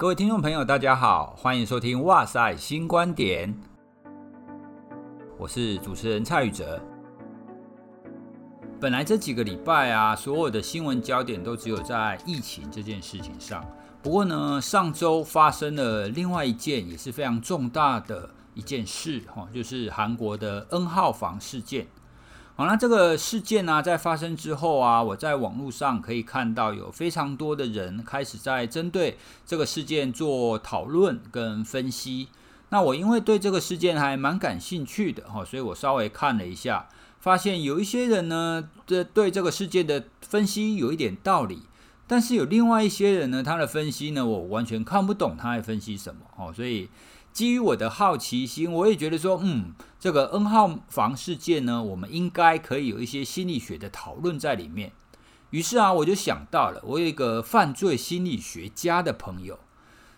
各位听众朋友，大家好，欢迎收听《哇塞新观点》，我是主持人蔡宇哲。本来这几个礼拜啊，所有的新闻焦点都只有在疫情这件事情上。不过呢，上周发生了另外一件也是非常重大的一件事，哈，就是韩国的 N 号房事件。好，那这个事件呢，在发生之后啊，我在网络上可以看到有非常多的人开始在针对这个事件做讨论跟分析。那我因为对这个事件还蛮感兴趣的哈，所以我稍微看了一下，发现有一些人呢，这对这个事件的分析有一点道理，但是有另外一些人呢，他的分析呢，我完全看不懂他在分析什么哦，所以。基于我的好奇心，我也觉得说，嗯，这个 N 号房事件呢，我们应该可以有一些心理学的讨论在里面。于是啊，我就想到了，我有一个犯罪心理学家的朋友，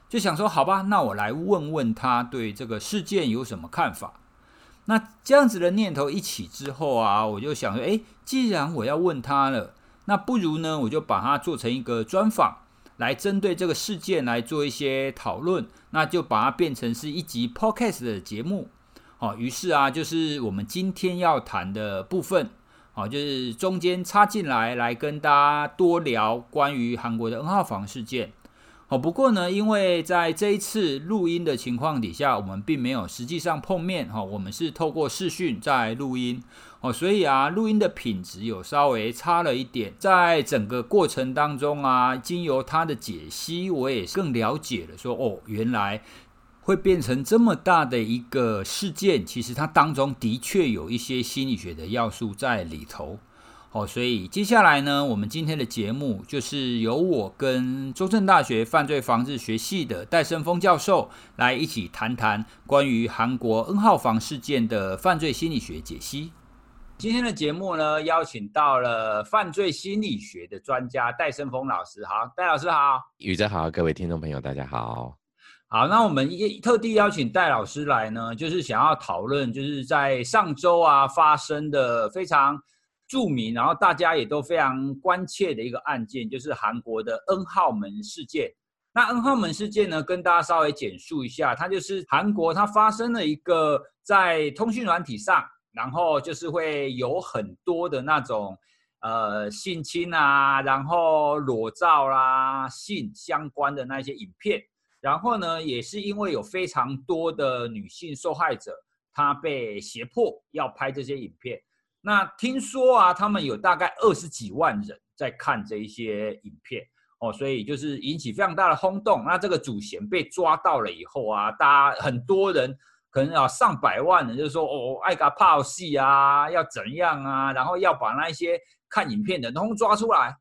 就想说，好吧，那我来问问他对这个事件有什么看法。那这样子的念头一起之后啊，我就想说，诶，既然我要问他了，那不如呢，我就把它做成一个专访。来针对这个事件来做一些讨论，那就把它变成是一集 podcast 的节目。好，于是啊，就是我们今天要谈的部分，好，就是中间插进来，来跟大家多聊关于韩国的 N 号房事件。哦，不过呢，因为在这一次录音的情况底下，我们并没有实际上碰面哈，我们是透过视讯在录音哦，所以啊，录音的品质有稍微差了一点。在整个过程当中啊，经由他的解析，我也更了解了说，哦，原来会变成这么大的一个事件，其实它当中的确有一些心理学的要素在里头。好，所以接下来呢，我们今天的节目就是由我跟中正大学犯罪防治学系的戴胜峰教授来一起谈谈关于韩国 N 号房事件的犯罪心理学解析。今天的节目呢，邀请到了犯罪心理学的专家戴胜峰老师。好，戴老师好，宇哲好，各位听众朋友大家好。好，那我们也特地邀请戴老师来呢，就是想要讨论，就是在上周啊发生的非常。著名，然后大家也都非常关切的一个案件，就是韩国的 N 号门事件。那 N 号门事件呢，跟大家稍微简述一下，它就是韩国它发生了一个在通讯软体上，然后就是会有很多的那种呃性侵啊，然后裸照啦、性相关的那些影片，然后呢，也是因为有非常多的女性受害者，她被胁迫要拍这些影片。那听说啊，他们有大概二十几万人在看这一些影片哦，所以就是引起非常大的轰动。那这个主嫌被抓到了以后啊，大家很多人可能啊上百万人，就说哦，爱搞泡戏啊，要怎样啊，然后要把那些看影片的人都抓出来。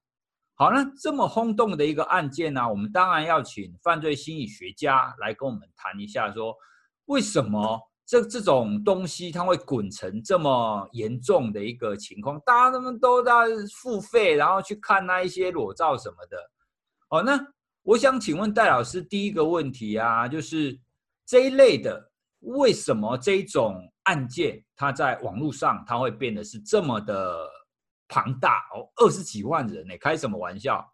好，那这么轰动的一个案件呢，我们当然要请犯罪心理学家来跟我们谈一下，说为什么？这这种东西它会滚成这么严重的一个情况，大家他们都在付费，然后去看那一些裸照什么的。好，那我想请问戴老师第一个问题啊，就是这一类的，为什么这种案件它在网络上它会变得是这么的庞大？哦，二十几万人呢，开什么玩笑？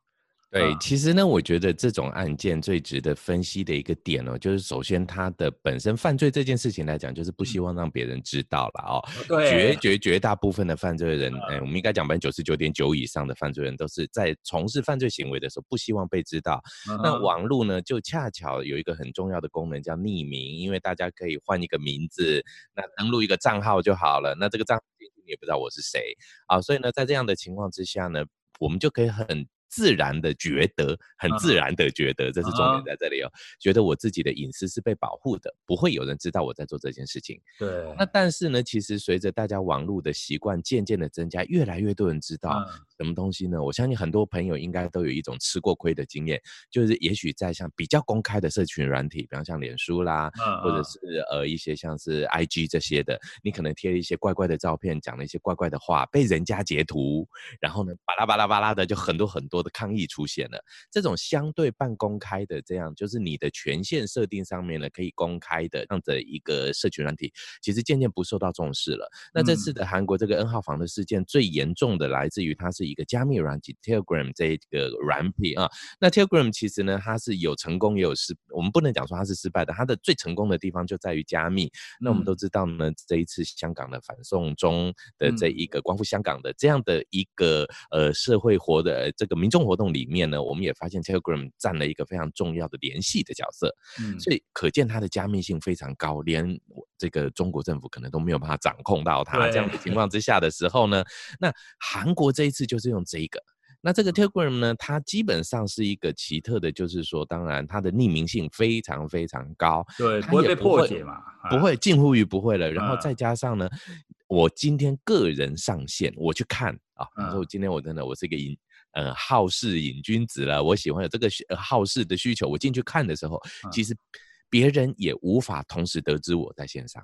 对，其实呢，我觉得这种案件最值得分析的一个点哦，就是首先他的本身犯罪这件事情来讲，就是不希望让别人知道了哦。对，绝绝绝大部分的犯罪人，哎，我们应该讲百分之九十九点九以上的犯罪人都是在从事犯罪行为的时候不希望被知道。那网络呢，就恰巧有一个很重要的功能叫匿名，因为大家可以换一个名字，那登录一个账号就好了。那这个账号你也不知道我是谁啊，所以呢，在这样的情况之下呢，我们就可以很。自然的觉得，很自然的觉得，这是重点在这里哦。觉得我自己的隐私是被保护的，不会有人知道我在做这件事情。对。那但是呢，其实随着大家网络的习惯渐渐的增加，越来越多人知道什么东西呢？我相信很多朋友应该都有一种吃过亏的经验，就是也许在像比较公开的社群软体，比方像脸书啦，或者是呃一些像是 IG 这些的，你可能贴了一些怪怪的照片，讲了一些怪怪的话，被人家截图，然后呢，巴拉巴拉巴拉的就很多很多。的抗议出现了，这种相对半公开的这样，就是你的权限设定上面呢，可以公开的这样的一个社群软体，其实渐渐不受到重视了。那这次的韩国这个 N 号房的事件，最严重的来自于它是就是一个加密软体 Telegram 这一个软体啊。那 Telegram 其实呢，它是有成功也有失，我们不能讲说它是失败的，它的最成功的地方就在于加密。那我们都知道呢，这一次香港的反送中的这一个光复香港的这样的一个呃社会活的这个民众活动里面呢，我们也发现 Telegram 占了一个非常重要的联系的角色。嗯，所以可见它的加密性非常高，连这个中国政府可能都没有办法掌控到它这样的。情况之下的时候呢，那韩国这一次就是用这个。那这个 Telegram 呢，它基本上是一个奇特的，就是说，当然它的匿名性非常非常高，对，不会被破解嘛，不会，近乎于不会了。然后再加上呢，我今天个人上线，我去看啊，比如说我今天我真的我是一个瘾呃好事瘾君子了，我喜欢有这个好事的需求，我进去看的时候，其实别人也无法同时得知我在线上。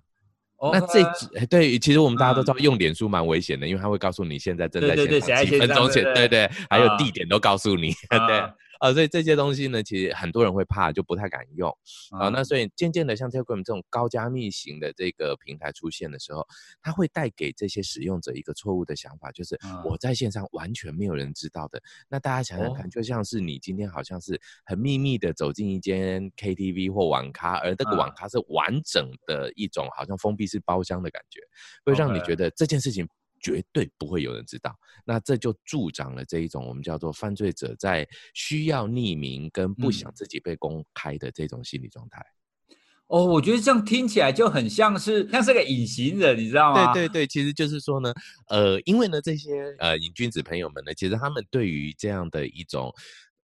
那这对，其实我们大家都知道，用脸书蛮危险的，因为他会告诉你现在正在线上几分钟前，对对，还有地点都告诉你，对。啊，所以这些东西呢，其实很多人会怕，就不太敢用啊。那所以渐渐的，像 Telegram 这种高加密型的这个平台出现的时候，它会带给这些使用者一个错误的想法，就是我在线上完全没有人知道的。那大家想想看，就像是你今天好像是很秘密的走进一间 KTV 或网咖，而这个网咖是完整的一种好像封闭式包厢的感觉，会让你觉得这件事情。绝对不会有人知道，那这就助长了这一种我们叫做犯罪者在需要匿名跟不想自己被公开的这种心理状态。嗯。哦，我觉得这样听起来就很像是像是个隐形人，你知道吗？对对对，其实就是说呢，呃，因为呢这些呃瘾君子朋友们呢，其实他们对于这样的一种。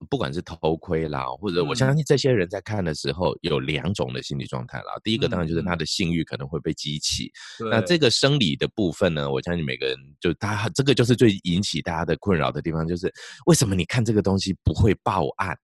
不管是偷窥啦，或者我相信这些人在看的时候有两种的心理状态啦。第一个当然就是他的性欲可能会被激起，那这个生理的部分呢，我相信每个人就他这个就是最引起大家的困扰的地方，就是为什么你看这个东西不会报案？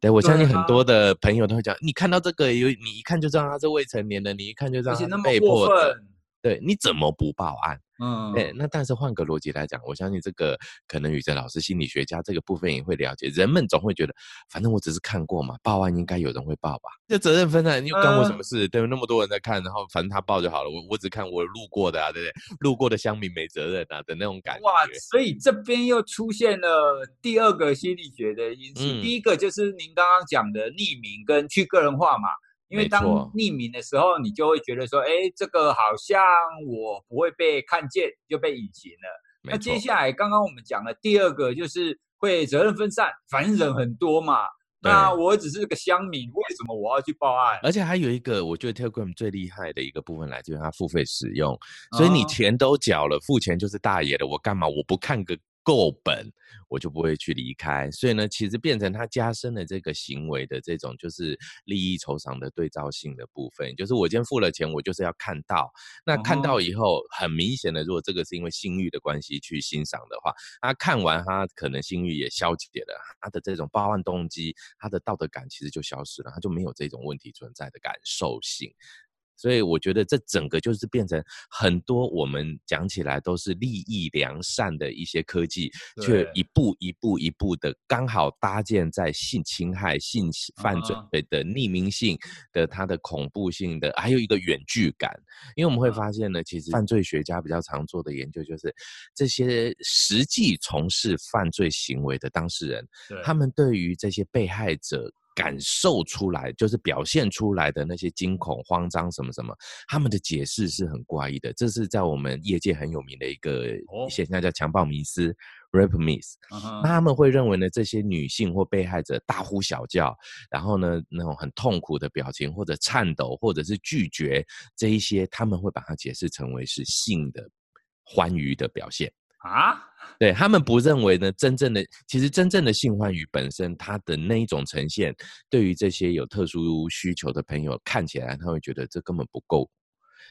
对，我相信很多。的朋友都会讲，你看到这个有你一看就知道他是未成年的，你一看就知道他被迫的，对，你怎么不报案？嗯，哎，那但是换个逻辑来讲，我相信这个可能宇哲老师心理学家这个部分也会了解。人们总会觉得，反正我只是看过嘛，报案应该有人会报吧？这责任分散，又干我什么事？对，那么多人在看，然后反正他报就好了。我我只看我路过的啊，对不对？路过的乡民没责任啊的那种感觉。哇，所以这边又出现了第二个心理学的因素。嗯、第一个就是您刚刚讲的匿名跟去个人化嘛。因为当匿名的时候，你就会觉得说，哎，这个好像我不会被看见，就被隐形了。那接下来刚刚我们讲的第二个就是会责任分散，反正人很多嘛。那我只是个乡民，为什么我要去报案？而且还有一个，我觉得 Telegram 最厉害的一个部分来自于它付费使用，所以你钱都缴了，付钱就是大爷的，我干嘛我不看个？够本，我就不会去离开。所以呢，其实变成他加深了这个行为的这种就是利益酬偿的对照性的部分。就是我今天付了钱，我就是要看到。那看到以后，很明显的，如果这个是因为性欲的关系去欣赏的话，他看完他可能性欲也消解了，他的这种报案动机，他的道德感其实就消失了，他就没有这种问题存在的感受性。所以我觉得这整个就是变成很多我们讲起来都是利益良善的一些科技，却一步一步一步的刚好搭建在性侵害、性犯罪的匿名性的它的恐怖性的，还有一个远距感。因为我们会发现呢，其实犯罪学家比较常做的研究就是这些实际从事犯罪行为的当事人，他们对于这些被害者。感受出来就是表现出来的那些惊恐、慌张什么什么，他们的解释是很怪异的。这是在我们业界很有名的一个现象，叫强暴迷思 （rape myth）。那他们会认为呢，这些女性或被害者大呼小叫，然后呢，那种很痛苦的表情，或者颤抖，或者是拒绝这一些，他们会把它解释成为是性的欢愉的表现。啊，对，他们不认为呢，真正的其实真正的性欢愉本身，它的那一种呈现，对于这些有特殊需求的朋友看起来，他会觉得这根本不够，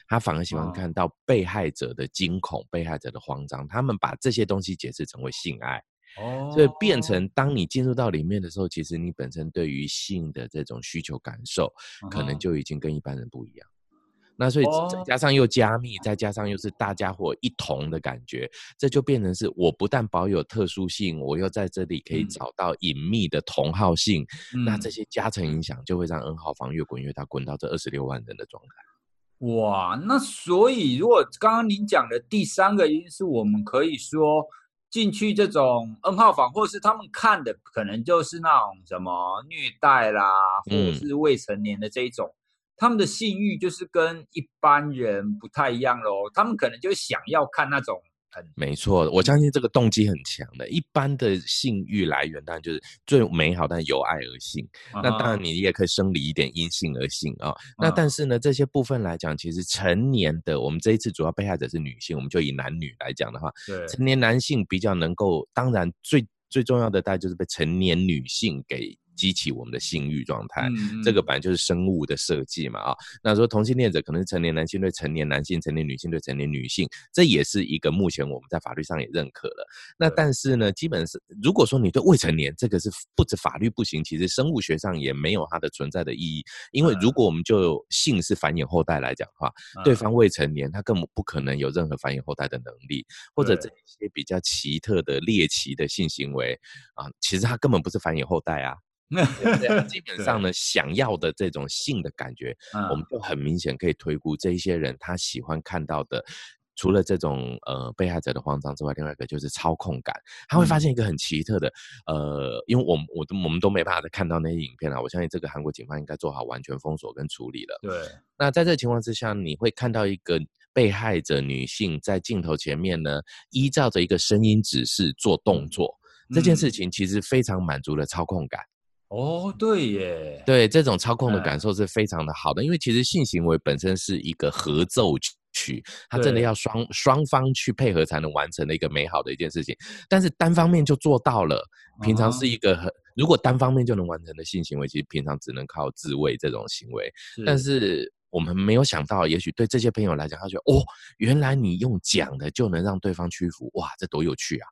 他反而喜欢看到被害者的惊恐、被害者的慌张，他们把这些东西解释成为性爱，哦，所以变成当你进入到里面的时候，其实你本身对于性的这种需求感受，可能就已经跟一般人不一样。那所以再加上又加密，再加上又是大家伙一同的感觉，这就变成是我不但保有特殊性，我又在这里可以找到隐秘的同号性。嗯、那这些加成影响就会让 N 号房越滚越大，滚到这二十六万人的状态。哇，那所以如果刚刚您讲的第三个因素，我们可以说，进去这种 N 号房，或是他们看的可能就是那种什么虐待啦，或者是未成年的这一种，嗯、他们的性欲就是跟一般人不太一样喽。他们可能就想要看那种。没错，我相信这个动机很强的。一般的性欲来源当然就是最美好，但由爱而性。Uh -huh. 那当然你也可以生理一点，因性而性啊、哦。Uh -huh. 那但是呢，这些部分来讲，其实成年的我们这一次主要被害者是女性，我们就以男女来讲的话，对，成年男性比较能够，当然最最重要的，大概就是被成年女性给。激起我们的性欲状态，嗯，这个本来就是生物的设计嘛啊、哦。那说同性恋者可能是成年男性对成年男性，成年女性对成年女性，这也是一个目前我们在法律上也认可了。那但是呢，基本是如果说你对未成年，这个是不止法律不行，其实生物学上也没有它的存在的意义。因为如果我们就性是繁衍后代来讲的话，对方未成年，他根本不可能有任何繁衍后代的能力，或者这些比较奇特的猎奇的性行为啊，其实他根本不是繁衍后代啊。对，基本上呢，想要的这种性的感觉，我们就很明显可以推估，这一些人他喜欢看到的，除了这种呃被害者的慌张之外，另外一个就是操控感。他会发现一个很奇特的，呃，因为我们我都我们都没办法再看到那些影片了。我相信这个韩国警方应该做好完全封锁跟处理了。对。那在这个情况之下，你会看到一个被害者女性在镜头前面呢，依照着一个声音指示做动作，这件事情其实非常满足了操控感。哦，对耶，对，这种操控的感受是非常的好的，因为其实性行为本身是一个合奏曲，它真的要双双方去配合才能完成的一个美好的一件事情。但是单方面就做到了，平常是一个很，如果单方面就能完成的性行为，其实平常只能靠自慰这种行为。但是我们没有想到，也许对这些朋友来讲，他觉得哦，原来你用讲的就能让对方屈服，哇，这多有趣啊！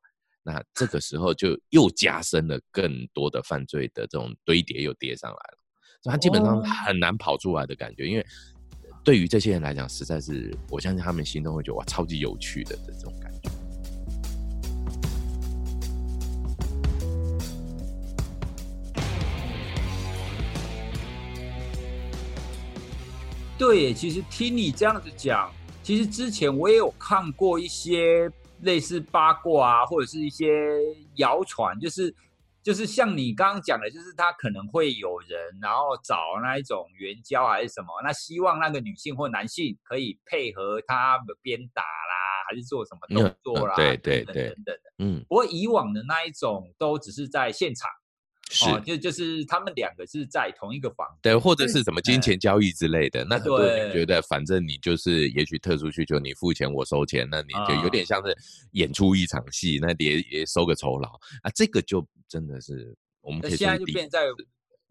那这个时候就又加深了更多的犯罪的这种堆叠，又叠上来了，所以他基本上很难跑出来的感觉。因为对于这些人来讲，实在是我相信他们心中会觉得哇，超级有趣的这种感觉。对，其实听你这样子讲，其实之前我也有看过一些。类似八卦啊，或者是一些谣传，就是就是像你刚刚讲的，就是他可能会有人，然后找那一种援交还是什么，那希望那个女性或男性可以配合他的鞭打啦，还是做什么动作啦，对对对，等等的。嗯，不过以往的那一种都只是在现场。是，哦、就就是他们两个是在同一个房，对，或者是什么金钱交易之类的。那很多人觉得，反正你就是也许特殊需求，你付钱我收钱，那你就有点像是演出一场戏，那也也收个酬劳啊。这个就真的是我们可以说现在就变在。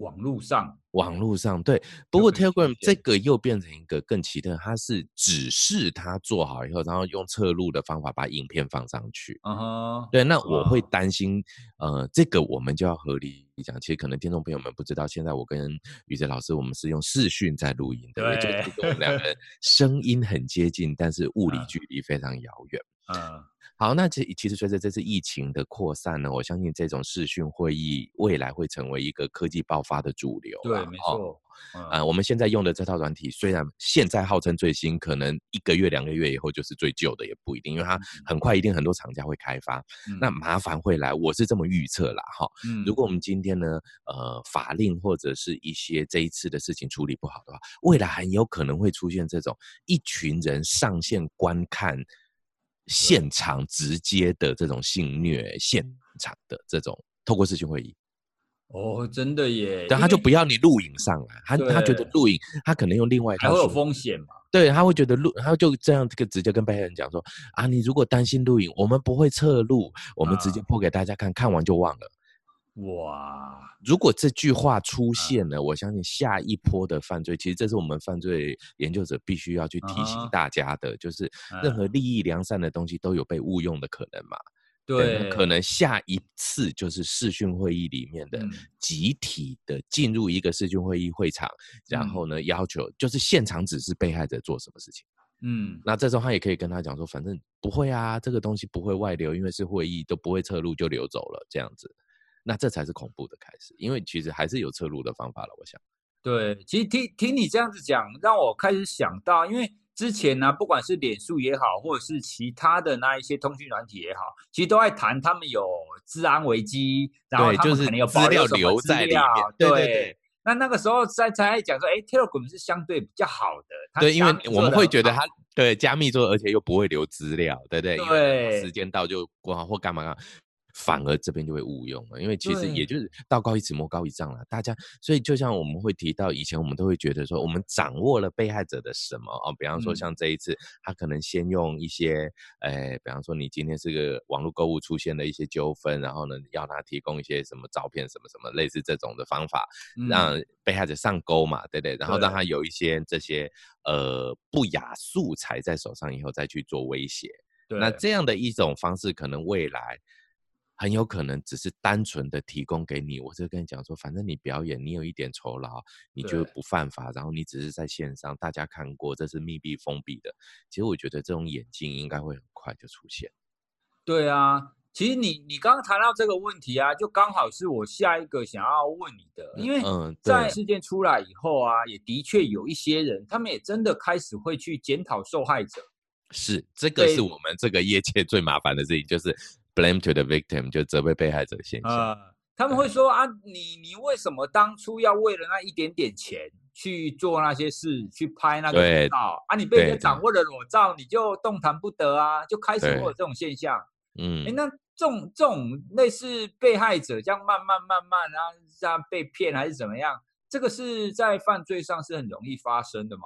网络上，网络上对，不过 Telegram 这个又变成一个更奇特，它是指示它做好以后，然后用侧录的方法把影片放上去。嗯哼，对，那我会担心，呃，这个我们就要合理讲，其实可能听众朋友们不知道，现在我跟宇哲老师，我们是用视讯在录音的，对，就是我们两个人声音很接近，但是物理距离非常遥远。嗯。好，那其其实随着这次疫情的扩散呢，我相信这种视讯会议未来会成为一个科技爆发的主流。对，没错。嗯、呃，我们现在用的这套软体，虽然现在号称最新，可能一个月、两个月以后就是最旧的，也不一定，因为它很快一定很多厂家会开发。嗯、那麻烦会来，我是这么预测啦。哈。嗯。如果我们今天呢，呃，法令或者是一些这一次的事情处理不好的话，未来很有可能会出现这种一群人上线观看。现场直接的这种性虐，现场的这种透过视讯会议，哦，真的耶！但他就不要你录影上来，他他觉得录影，他可能用另外一套，还会有风险嘛？对，他会觉得录，他就这样这个直接跟被害人讲说啊，你如果担心录影，我们不会测录，我们直接播给大家看，啊，看完就忘了。哇！如果这句话出现了，我相信下一波的犯罪，其实这是我们犯罪研究者必须要去提醒大家的，就是任何利益良善的东西都有被误用的可能嘛。对，可能下一次就是视讯会议里面的集体的进入一个视讯会议会场，然后呢，要求就是现场指示被害者做什么事情。嗯，那这时候他也可以跟他讲说，反正不会啊，这个东西不会外流，因为是会议，都不会撤录就流走了，这样子。那这才是恐怖的开始，因为其实还是有侧路的方法了。我想，对，其实听听你这样子讲，让我开始想到，因为之前呢，不管是脸书也好，或者是其他的那一些通讯软体也好，其实都在谈他们有治安危机，然后他们可能有资料留在里面。对，对对对。那那个时候在才讲说，哎，Telegram 是相对比较好的。对，因为我们会觉得它对加密做，而且又不会留资料，对不对？对。时间到就过好或干嘛干嘛。反而这边就会误用了，因为其实也就是道高一尺，魔高一丈了。大家，所以就像我们会提到，以前我们都会觉得说，我们掌握了被害者的什么哦，比方说像这一次，他可能先用一些，哎，比方说你今天是个网络购物出现了一些纠纷，然后呢，要他提供一些什么照片，什么什么类似这种的方法，让被害者上钩嘛，对不对？然后让他有一些这些呃不雅素材在手上以后再去做威胁。那这样的一种方式，可能未来。很有可能只是单纯的提供给你，我就跟你讲说，反正你表演，你有一点酬劳，你就不犯法，然后你只是在线上，大家看过，这是密闭封闭的。其实我觉得这种眼镜应该会很快就出现。对啊，其实你你刚刚谈到这个问题啊，就刚好是我下一个想要问你的，因为在事件出来以后啊，也的确有一些人，他们也真的开始会去检讨受害者。是，这个是我们这个业界最麻烦的事情，就是。Blame to the victim，就责备被害者的现象。呃，他们会说啊，你你为什么当初要为了那一点点钱去做那些事，去拍那个裸照啊？你被人家掌握了裸照，你就动弹不得啊，就开始会有这种现象。嗯，哎，那这种这种类似被害者这样慢慢慢慢然后这样被骗还是怎么样？这个是在犯罪上是很容易发生的吗？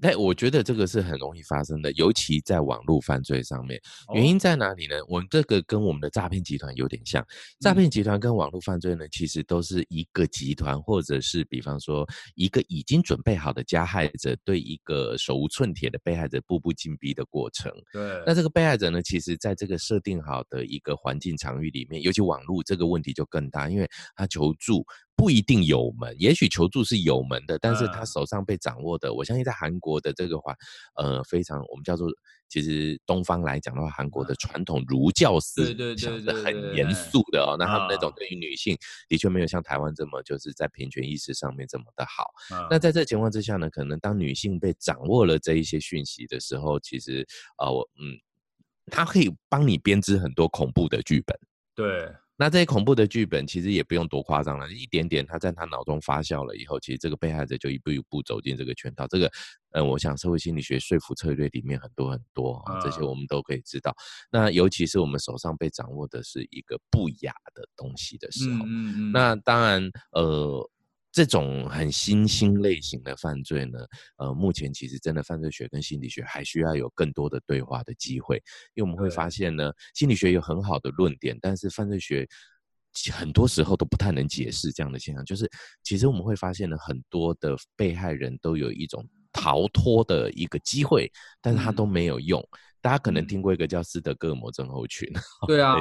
但我觉得这个是很容易发生的，尤其在网络犯罪上面。原因在哪里呢？我们这个跟我们的诈骗集团有点像。诈骗集团跟网络犯罪呢，其实都是一个集团，或者是比方说一个已经准备好的加害者对一个手无寸铁的被害者步步紧逼的过程。对。那这个被害者呢，其实在这个设定好的一个环境场域里面，尤其网络这个问题就更大，因为他求助。不一定有门，也许求助是有门的，但是他手上被掌握的，嗯、我相信在韩国的这个话，呃，非常我们叫做，其实东方来讲的话，韩国的传统儒教思想是很严肃的哦。那他们那种对于女性的确没有像台湾这么就是在平权意识上面这么的好。嗯、那在这情况之下呢，可能当女性被掌握了这一些讯息的时候，其实啊，我、呃、嗯，他可以帮你编织很多恐怖的剧本。对。那这些恐怖的剧本其实也不用多夸张了，一点点他在他脑中发酵了以后，其实这个被害者就一步一步走进这个圈套。这个，呃，我想社会心理学说服策略里面很多很多啊，这些我们都可以知道。那尤其是我们手上被掌握的是一个不雅的东西的时候，那当然，呃。这种很新兴类型的犯罪呢，呃，目前其实真的犯罪学跟心理学还需要有更多的对话的机会，因为我们会发现呢，心理学有很好的论点，但是犯罪学很多时候都不太能解释这样的现象。就是其实我们会发现呢，很多的被害人都有一种逃脱的一个机会，但是他都没有用。嗯大家可能听过一个叫斯德哥尔摩症候群，对啊，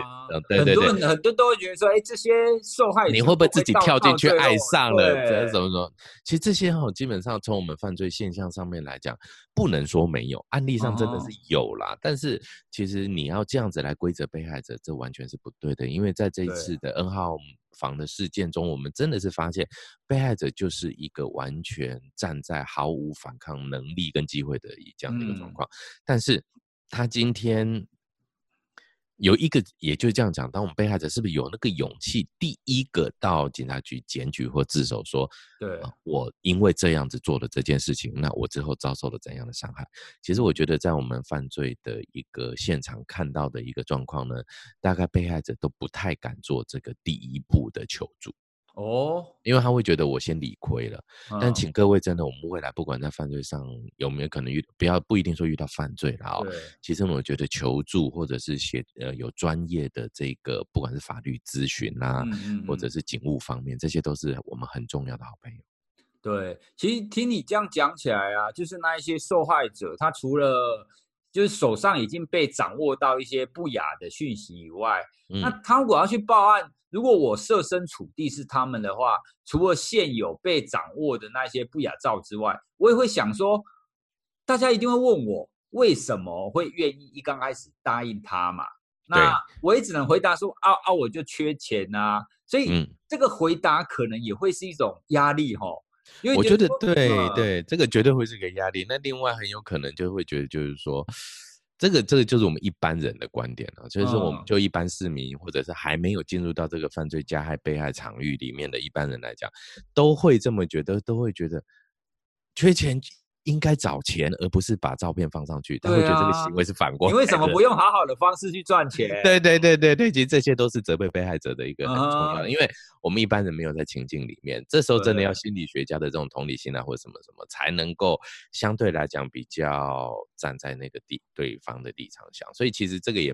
对对对，很多人很多都会觉得说，哎，这些受害者你会不会自己跳进去爱上了？怎么怎么说？其实这些哈，基本上从我们犯罪现象上面来讲，不能说没有，案例上真的是有啦。但是其实你要这样子来归责被害者，这完全是不对的，因为在这一次的 N 号房的事件中，我们真的是发现被害者就是一个完全站在毫无反抗能力跟机会的这样的一个状况，但是。他今天有一个，也就是这样讲，当我们被害者是不是有那个勇气，第一个到警察局检举或自首，说，对、呃，我因为这样子做了这件事情，那我之后遭受了怎样的伤害？其实我觉得，在我们犯罪的一个现场看到的一个状况呢，大概被害者都不太敢做这个第一步的求助。哦，因为他会觉得我先理亏了，但请各位真的，我们未来不管在犯罪上有没有可能遇，不要不一定说遇到犯罪了哦。其实我觉得求助或者是写呃有专业的这个，不管是法律咨询啦，或者是警务方面，这些都是我们很重要的好朋友。对，其实听你这样讲起来啊，就是那一些受害者，他除了就是手上已经被掌握到一些不雅的讯息以外，那他如果要去报案。如果我设身处地是他们的话，除了现有被掌握的那些不雅照之外，我也会想说，大家一定会问我为什么会愿意一刚开始答应他嘛？那我也只能回答说啊啊，我就缺钱啊。所以这个回答可能也会是一种压力哈。因为我觉得对、嗯、对，这个绝对会是一个压力。那另外很有可能就会觉得，就是说，这个这个就是我们一般人的观点了，就是说，我们就一般市民，或者是还没有进入到这个犯罪加害被害场域里面的一般人来讲，都会这么觉得，都会觉得缺钱。应该找钱，而不是把照片放上去。他会觉得这个行为是反过来。你为什么不用好好的方式去赚钱？对对对对对，其实这些都是责备被害者的一个很重要的，因为我们一般人没有在情境里面，这时候真的要心理学家的这种同理心啊，或者什么什么，才能够相对来讲比较站在那个地对方的立场想。所以其实这个也，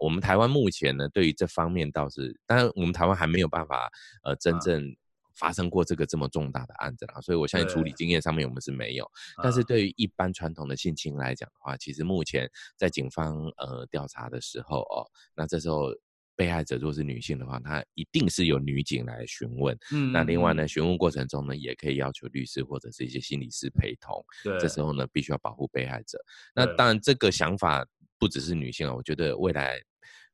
我们台湾目前呢，对于这方面倒是，当然我们台湾还没有办法呃真正。发生过这个这么重大的案子啦，所以我相信处理经验上面我们是没有。但是对于一般传统的性侵来讲的话，其实目前在警方呃调查的时候哦，那这时候被害者如果是女性的话，她一定是由女警来询问。嗯，那另外呢，询问过程中呢，也可以要求律师或者是一些心理师陪同。对，这时候呢，必须要保护被害者。那当然，这个想法不只是女性啊，我觉得未来。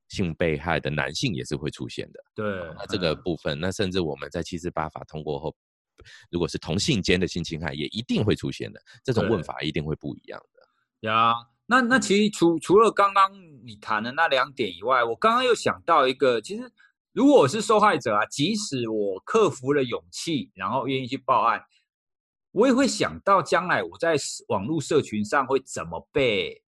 性被害的男性也是会出现的，对，那这个部分，那甚至我们在七四八法通过后，如果是同性间的性侵害，也一定会出现的，这种问法一定会不一样的。呀，那那其实除除了刚刚你谈的那两点以外，我刚刚又想到一个，其实如果我是受害者啊，即使我克服了勇气，然后愿意去报案，我也会想到将来我在网络社群上会怎么被。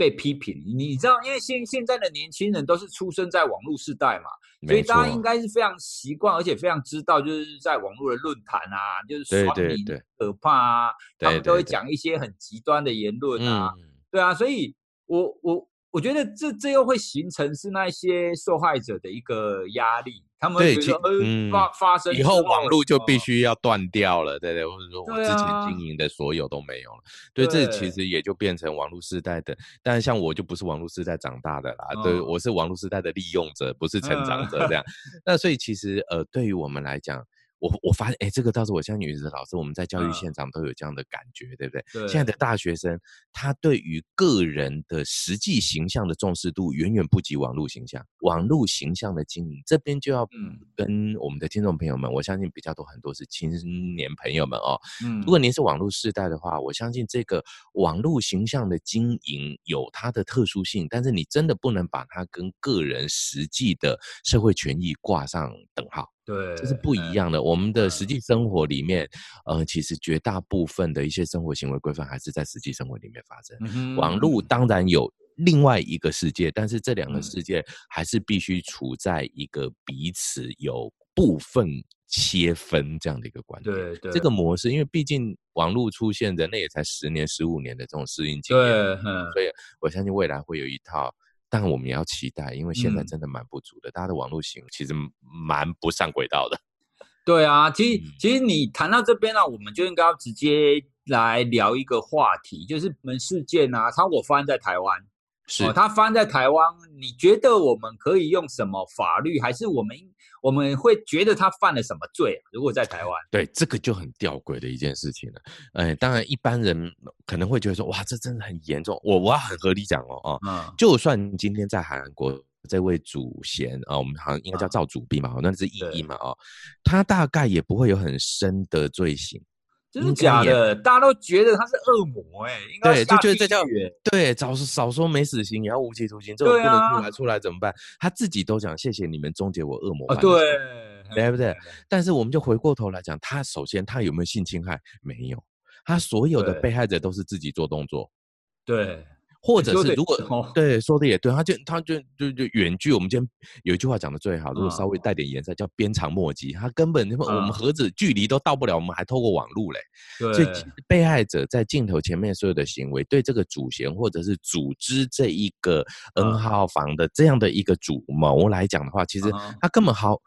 被批评，你知道，因为现现在的年轻人都是出生在网络时代嘛，所以大家应该是非常习惯，而且非常知道，就是在网络的论坛啊，就是刷屏可怕啊，他们都会讲一些很极端的言论啊，对啊，所以我我。我觉得这这又会形成是那些受害者的一个压力，他们会觉得呃发发生以后网络就必须要断掉了，对对，或者说我之前经营的所有都没有了，对，这其实也就变成网络时代的。但是像我就不是网络时代长大的啦，对，我是网络时代的利用者，不是成长者这样。那所以其实呃，对于我们来讲。我我发现，哎，这个倒是我相信女子老师，我们在教育现场都有这样的感觉，对不对？对。现在的大学生，他对于个人的实际形象的重视度，远远不及网络形象。网络形象的经营，这边就要跟我们的听众朋友们，我相信比较多很多是青年朋友们哦。嗯。如果您是网络世代的话，我相信这个网络形象的经营有它的特殊性，但是你真的不能把它跟个人实际的社会权益挂上等号。对，这是不一样的。我们的实际生活里面，呃，其实绝大部分的一些生活行为规范还是在实际生活里面发生。嗯、网络当然有另外一个世界，但是这两个世界还是必须处在一个彼此有部分切分这样的一个观念。对对，这个模式，因为毕竟网络出现，人类也才十年、十五年的这种适应经验，对，嗯，所以我相信未来会有一套。但我们也要期待，因为现在真的蛮不足的，嗯、大家的网络行为其实蛮不上轨道的。对啊，其实、嗯、其实你谈到这边呢、啊，我们就应该要直接来聊一个话题，就是门事件啊，它我发生在台湾，是、哦、它发生在台湾，你觉得我们可以用什么法律，还是我们？我们会觉得他犯了什么罪啊？如果在台湾，对，这个就很吊诡的一件事情了。哎，当然一般人可能会觉得说，哇，这真的很严重。我我要很合理讲哦，啊、嗯，就算今天在韩国这位祖先啊，我们好像应该叫赵祖弼嘛，那是异议嘛，哦，他大概也不会有很深的罪行。真的假的？大家都觉得他是恶魔哎、欸，应该对，就觉得这叫对，早少说没死刑，也要无期徒刑，这种不能出来，出来怎么办？他自己都讲，谢谢你们终结我恶魔、哦。对，对不对？但是我们就回过头来讲，他首先他有没有性侵害？没有，他所有的被害者都是自己做动作。对。或者是如果对说的也对，他就他就就就远距，我们今天有一句话讲的最好，如果稍微带点颜色，叫鞭长莫及。他根本我们盒子距离都到不了，我们还透过网路嘞。所以被害者在镜头前面所有的行为，对这个主嫌或者是组织这一个 N 号房的这样的一个主谋来讲的话，其实他根本好，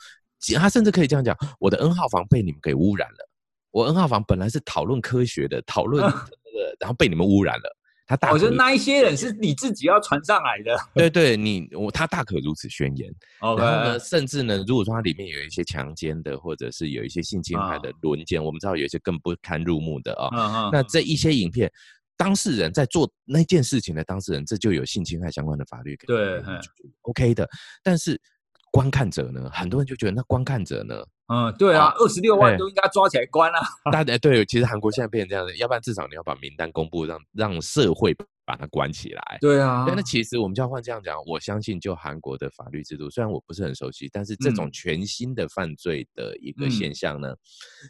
他甚至可以这样讲：我的 N 号房被你们给污染了。我 N 号房本来是讨论科学的，讨论然后被你们污染了。他大，我觉得那一些人是你自己要传上来的。对对，你我他大可如此宣言。然后呢，甚至呢，如果说它里面有一些强奸的，或者是有一些性侵害的轮奸，uh. 我们知道有一些更不堪入目的啊。Uh. 那这一些影片，当事人在做那件事情的当事人，这就有性侵害相关的法律给对，OK 的。但是观看者呢，很多人就觉得那观看者呢，嗯，对啊，二十六万都应该抓起来关了。大家对，其实韩国现在变成这样子，要不然至少你要把名单公布，让让社会把它关起来。对啊，那其实我们就要换这样讲，我相信就韩国的法律制度，虽然我不是很熟悉，但是这种全新的犯罪的一个现象呢，嗯、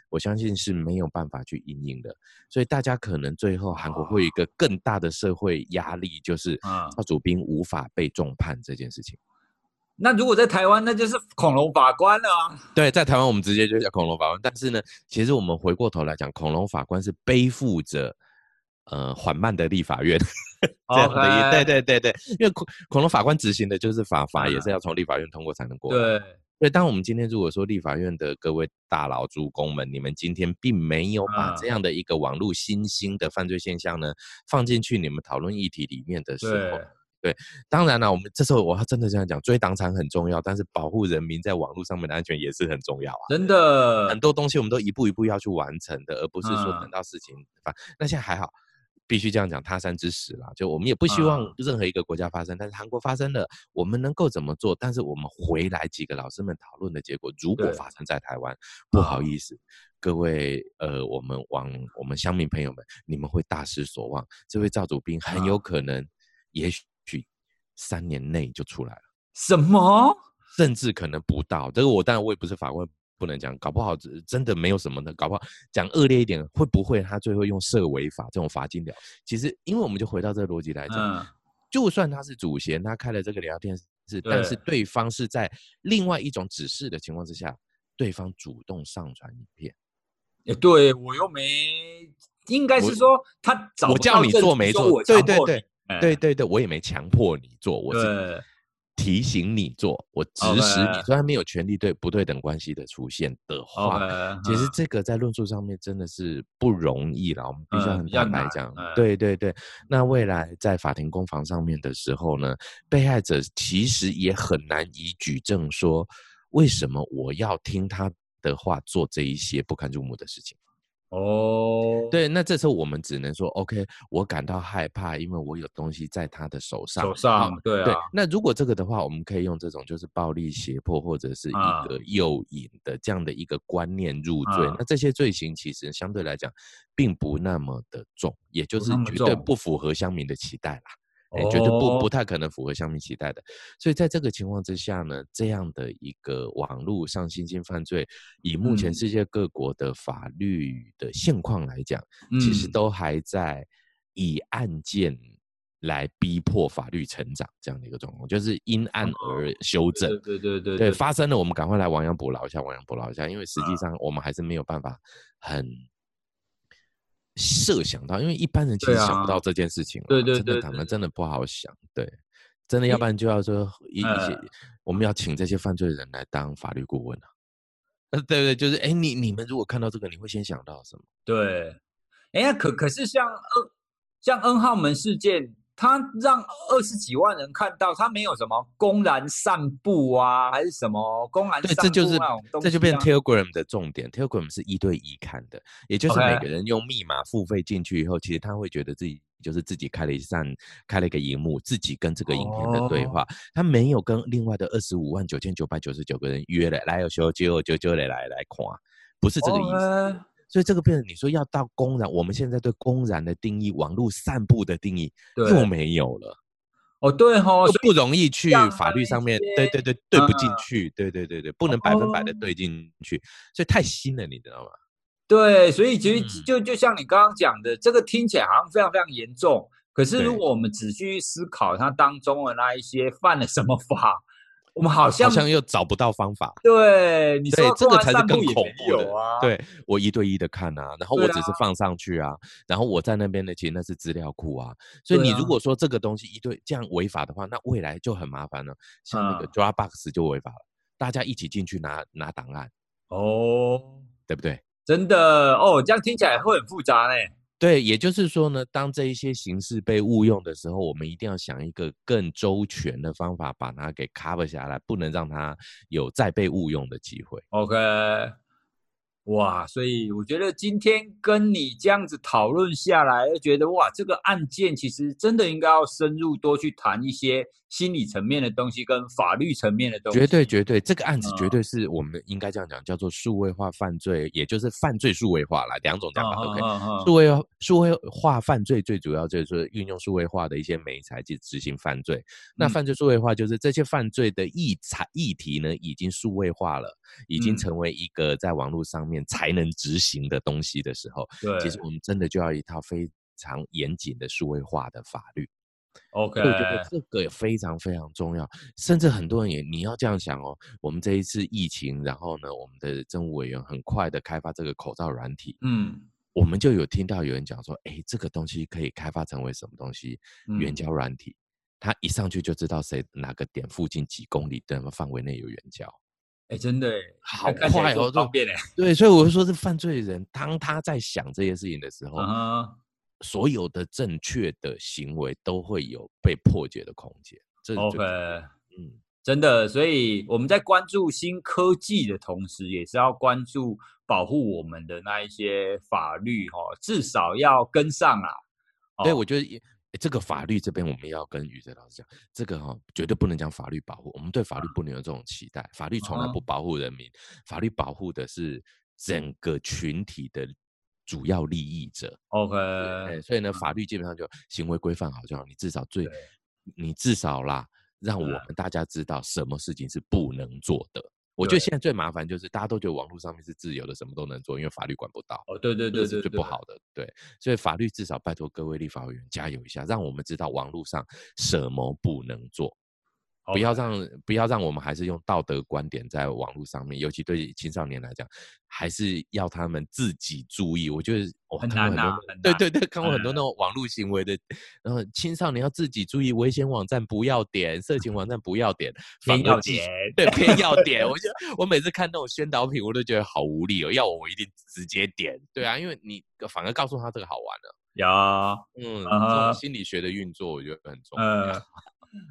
我相信是没有办法去应应的。所以大家可能最后韩国会有一个更大的社会压力，就是赵祖兵无法被重判这件事情。那如果在台湾，那就是恐龙法官了啊。对，在台湾我们直接就叫恐龙法官。但是呢，其实我们回过头来讲，恐龙法官是背负着呃缓慢的立法院 这样的一，Okay. 对对对对，因为恐恐龙法官执行的就是法法，也是要从立法院通过才能过。对，所以当我们今天如果说立法院的各位大佬、诸公们，你们今天并没有把这样的一个网络新兴的犯罪现象呢放进去你们讨论议题里面的时候。对，当然了，我们这时候我要真的这样讲，追党产很重要，但是保护人民在网络上面的安全也是很重要啊。真的，很多东西我们都一步一步要去完成的，而不是说等到事情发。嗯、那现在还好，必须这样讲，他山之石啦，就我们也不希望任何一个国家发生，嗯、但是韩国发生了，我们能够怎么做？但是我们回来几个老师们讨论的结果，如果发生在台湾，不好意思，各位呃，我们往我们乡民朋友们，你们会大失所望。这位赵主兵很有可能，也许。三年内就出来了？什么？甚至可能不到。这个我当然我也不是法官，不能讲。搞不好真的没有什么的。搞不好讲恶劣一点，会不会他最后用涉违法这种罚金了？其实，因为我们就回到这个逻辑来讲，嗯、就算他是主嫌，他开了这个聊天室，但是对方是在另外一种指示的情况之下，对方主动上传影片。也对我又没，应该是说他找我叫你做没做？对对对。对对对，我也没强迫你做，我是提醒你做，我指使你。虽然没有权利对不对等关系的出现的话，其实这个在论述上面真的是不容易了。我们必须要很坦白讲，对对对。那未来在法庭攻防上面的时候呢，被害者其实也很难以举证说，为什么我要听他的话做这一些不堪入目的事情。哦，oh, 对，那这时候我们只能说，OK，我感到害怕，因为我有东西在他的手上。手上，对啊。对，那如果这个的话，我们可以用这种就是暴力胁迫或者是一个诱引的这样的一个观念入罪。Uh, 那这些罪行其实相对来讲并不那么的重，也就是绝对不符合乡民的期待啦。欸、绝对不不太可能符合乡民期待的，所以在这个情况之下呢，这样的一个网络上新兴犯罪，以目前世界各国的法律的现况来讲，嗯、其实都还在以案件来逼迫法律成长这样的一个状况，就是因案而修正。对对对，对，发生了，我们赶快来亡羊补牢一下，亡羊补牢一下，因为实际上我们还是没有办法很。设想到，因为一般人其实想不到这件事情。对对对，他们真的不好想。对，真的，要不然就要说一一些，我们要请这些犯罪人来当法律顾问啊。呃，对对，就是，哎，你你们如果看到这个，你会先想到什么？对，哎，可可是像 N 像 N 号门事件。他让二十几万人看到，他没有什么公然散布啊，还是什么公然散布、啊、对，这就是这就变 Telegram 的重点。Telegram 是一对一看的，也就是每个人用密码付费进去以后.其实他会觉得自己就是自己开了一扇开了一个荧幕，自己跟这个影片的对话，哦、他没有跟另外的二十五万九千九百九十九个人约了来，有修就就就来来来看，不是这个意思。所以这个变成你说要到公然，我们现在对公然的定义，网络散布的定义又没有了。哦，对哦，不容易去法律上面，对对对，对不进去，对对对对，不能百分百的对进去，所以太新了，你知道吗？对，所以其实就就像你刚刚讲的，这个听起来好像非常非常严重，可是如果我们仔细去思考它当中的那一些犯了什么法。我们好像好像又找不到方法。对，你说这个才是更恐怖的啊！对，我一对一的看啊，然后我只是放上去啊，然后我在那边的其实那是资料库啊。所以你如果说这个东西一对这样违法的话，那未来就很麻烦了。像那个 Dropbox 就违法了，大家一起进去拿拿档案哦，对不对？真的哦，这样听起来会很复杂呢。对，也就是说呢，当这一些形式被误用的时候，我们一定要想一个更周全的方法，把它给 cover 下来，不能让它有再被误用的机会。OK，哇，所以我觉得今天跟你这样子讨论下来，觉得哇，这个案件其实真的应该要深入多去谈一些心理层面的东西跟法律层面的东西。绝对绝对，这个案子绝对是我们应该这样讲，叫做数位化犯罪，也就是犯罪数位化啦，两种讲法都可以。数位数位化犯罪最主要就是说运用数位化的一些媒材去执行犯罪。那犯罪数位化就是这些犯罪的议材议题呢，已经数位化了，已经成为一个在网络上面才能执行的东西的时候，对，其实我们真的就要一套非常严谨的数位化的法律。OK，我觉得这个也非常非常重要，甚至很多人也你要这样想哦，我们这一次疫情，然后呢，我们的政务委员很快的开发这个口罩软体，嗯，我们就有听到有人讲说，哎，这个东西可以开发成为什么东西？援交软体，他一上去就知道谁哪个点附近几公里的范围内有援交，哎，真的好快哦，方便哎，对，所以我就说，这犯罪人当他在想这些事情的时候。所有的正确的行为都会有被破解的空间。OK，嗯，真的，所以我们在关注新科技的同时，也是要关注保护我们的那一些法律哈，至少要跟上啊。对，我觉得这个法律这边我们要跟宇哲老师讲，这个哈绝对不能讲法律保护，我们对法律不能有这种期待。法律从来不保护人民，法律保护的是整个群体的。主要利益者，OK，所以呢，法律基本上就行为规范好就好，你至少最，你至少啦，让我们大家知道什么事情是不能做的。我觉得现在最麻烦就是大家都觉得网络上面是自由的，什么都能做，因为法律管不到。哦，对对对对，是不好的，对。所以法律至少拜托各位立法委员加油一下，让我们知道网络上什么不能做。不要让不要让我们还是用道德观点在网络上面，尤其对青少年来讲，还是要他们自己注意。我觉得我看过很多，对对对，看过很多那种网络行为的，然后青少年要自己注意，危险网站不要点，色情网站不要点，偏要点，对，偏要点。我觉得我每次看那种宣导品，我都觉得好无力哦。要我我一定直接点，对啊，因为你反而告诉他这个好玩了。有，嗯，这种心理学的运作，我觉得很重要。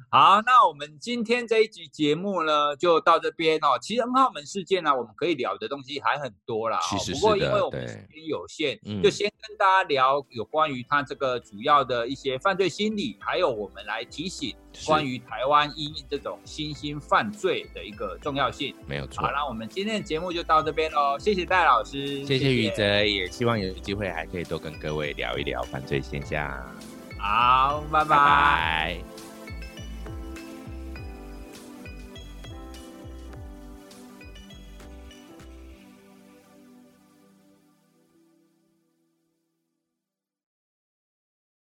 好，那我们今天这一集节目呢，就到这边哦。其实 N 号门事件呢，我们可以聊的东西还很多啦。其实是，不过因为我们时间有限，就先跟大家聊有关于他这个主要的一些犯罪心理，还有我们来提醒关于台湾因应这种新兴犯罪的一个重要性。没有错。好，那我们今天的节目就到这边喽。谢谢戴老师，谢谢宇哲，也希望有机会还可以多跟各位聊一聊犯罪现象。好，拜拜。拜拜。